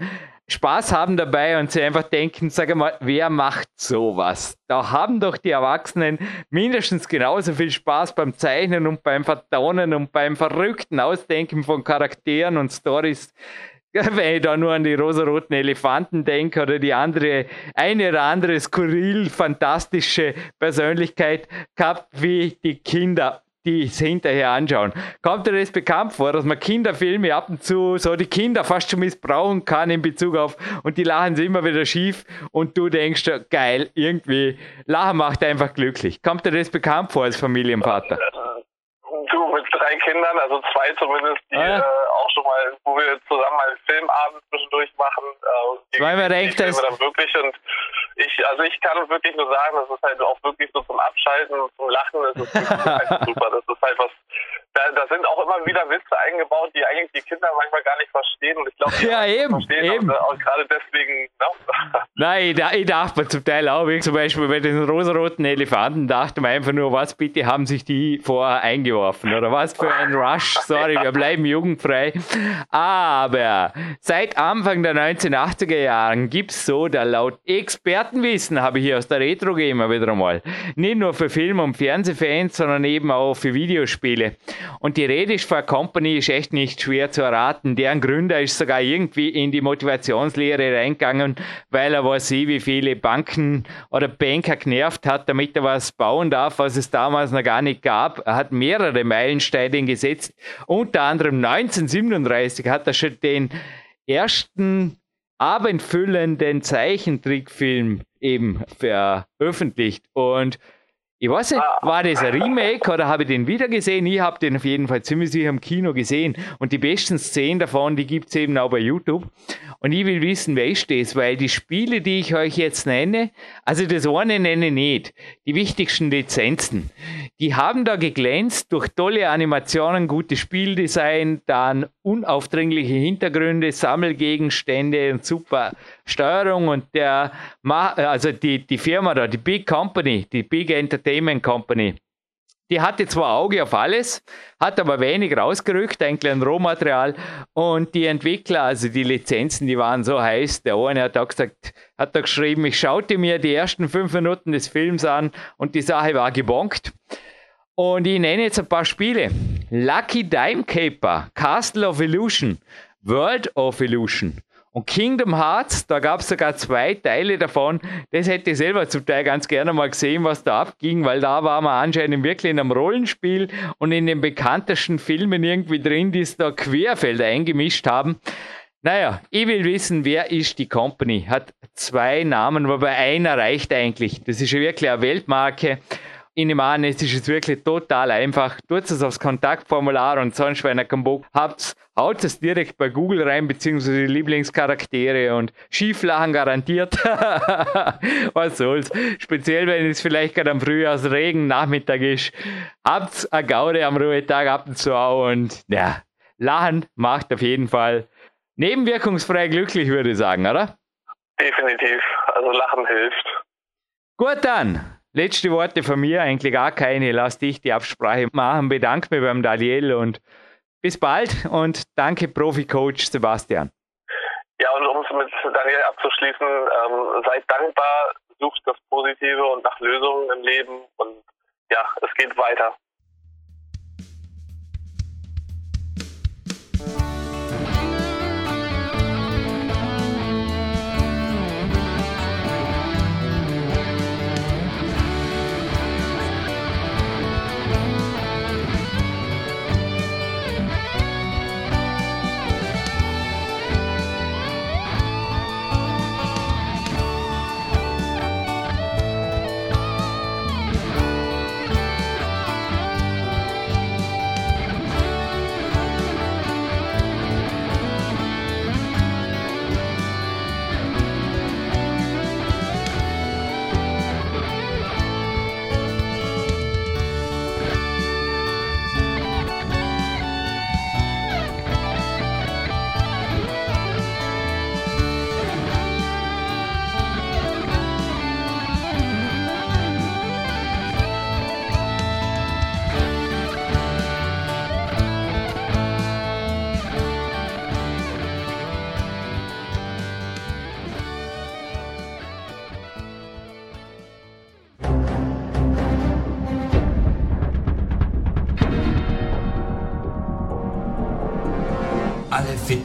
Spaß haben dabei und sie einfach denken, sag mal, wer macht sowas? Da haben doch die Erwachsenen mindestens genauso viel Spaß beim Zeichnen und beim Vertonen und beim verrückten Ausdenken von Charakteren und Stories. Wenn ich da nur an die rosaroten Elefanten denke oder die andere, eine oder andere skurril, fantastische Persönlichkeit gehabt, wie die Kinder die es hinterher anschauen. Kommt dir das bekannt vor, dass man Kinderfilme ab und zu so die Kinder fast schon missbrauchen kann in Bezug auf und die lachen sie immer wieder schief und du denkst, geil, irgendwie, Lachen macht einfach glücklich. Kommt dir das bekannt vor als Familienvater? Du mit drei Kindern, also zwei zumindest, die ah, äh, auch schon mal, wo wir zusammen einen Filmabend zwischendurch machen. Äh, Zweimal recht, das dann wirklich und ich, also ich kann wirklich nur sagen, das ist halt auch wirklich so zum Abschalten, zum Lachen, das ist halt super. Das ist halt was, da, da sind auch immer wieder Witze eingebaut, die eigentlich die Kinder manchmal gar nicht verstehen. Und ich glaube, die ja, eben, verstehen eben. Auch, auch gerade deswegen. Ne? Nein, ich, ich dachte mir zum Teil auch, wie zum Beispiel bei den rosaroten Elefanten, dachte man einfach nur, was bitte haben sich die vorher eingeworfen? Oder was für ein Rush? Sorry, wir bleiben jugendfrei. Aber seit Anfang der 1980er Jahren gibt es so, da laut Expertenwissen habe ich hier aus der Retro Gamer wieder einmal, nicht nur für Film- und Fernsehfans, sondern eben auch für Videospiele und die Rede ist von Company ist echt nicht schwer zu erraten. Deren Gründer ist sogar irgendwie in die Motivationslehre reingegangen, weil er weiß, wie viele Banken oder Banker genervt hat, damit er was bauen darf, was es damals noch gar nicht gab. Er hat mehrere Meilensteine gesetzt. Unter anderem 1937 hat er schon den ersten abendfüllenden Zeichentrickfilm eben veröffentlicht. Und ich weiß nicht, war das ein Remake oder habe ich den wieder gesehen? Ich habe den auf jeden Fall ziemlich sicher im Kino gesehen. Und die besten Szenen davon, die gibt es eben auch bei YouTube. Und ich will wissen, wer ist das? Weil die Spiele, die ich euch jetzt nenne, also das eine nenne ich nicht, die wichtigsten Lizenzen, die haben da geglänzt durch tolle Animationen, gutes Spieldesign, dann unaufdringliche Hintergründe, Sammelgegenstände und super Steuerung und der, also die, die Firma da, die Big Company, die Big Entertainment Company, die hatte zwar Auge auf alles, hat aber wenig rausgerückt, eigentlich ein Rohmaterial. Und die Entwickler, also die Lizenzen, die waren so heiß. Der eine hat da gesagt, hat da geschrieben, ich schaute mir die ersten fünf Minuten des Films an und die Sache war gebonkt. Und ich nenne jetzt ein paar Spiele. Lucky Dime Caper, Castle of Illusion, World of Illusion, und Kingdom Hearts, da gab es sogar zwei Teile davon. Das hätte ich selber zum Teil ganz gerne mal gesehen, was da abging, weil da war man anscheinend wirklich in einem Rollenspiel und in den bekanntesten Filmen irgendwie drin, die es da Querfelder eingemischt haben. Naja, ich will wissen, wer ist die Company? Hat zwei Namen, wobei einer reicht eigentlich. Das ist ja wirklich eine Weltmarke. Ich nehme an, es ist jetzt wirklich total einfach. Tut es aufs Kontaktformular und sonst, wenn ihr keinen Bock habt, haut es direkt bei Google rein, beziehungsweise die Lieblingscharaktere und Schieflachen garantiert. Was soll's. Speziell, wenn es vielleicht gerade am Frühjahrsregen Nachmittag ist. Habt eine Gaude am Ruhetag ab und zu auch und ja, Lachen macht auf jeden Fall nebenwirkungsfrei glücklich, würde ich sagen, oder? Definitiv. Also Lachen hilft. Gut dann. Letzte Worte von mir, eigentlich gar keine. Lass dich die Absprache machen. Bedanke mich beim Daniel und bis bald und danke Profi-Coach Sebastian. Ja, und um es mit Daniel abzuschließen, ähm, seid dankbar, sucht das Positive und nach Lösungen im Leben und ja, es geht weiter.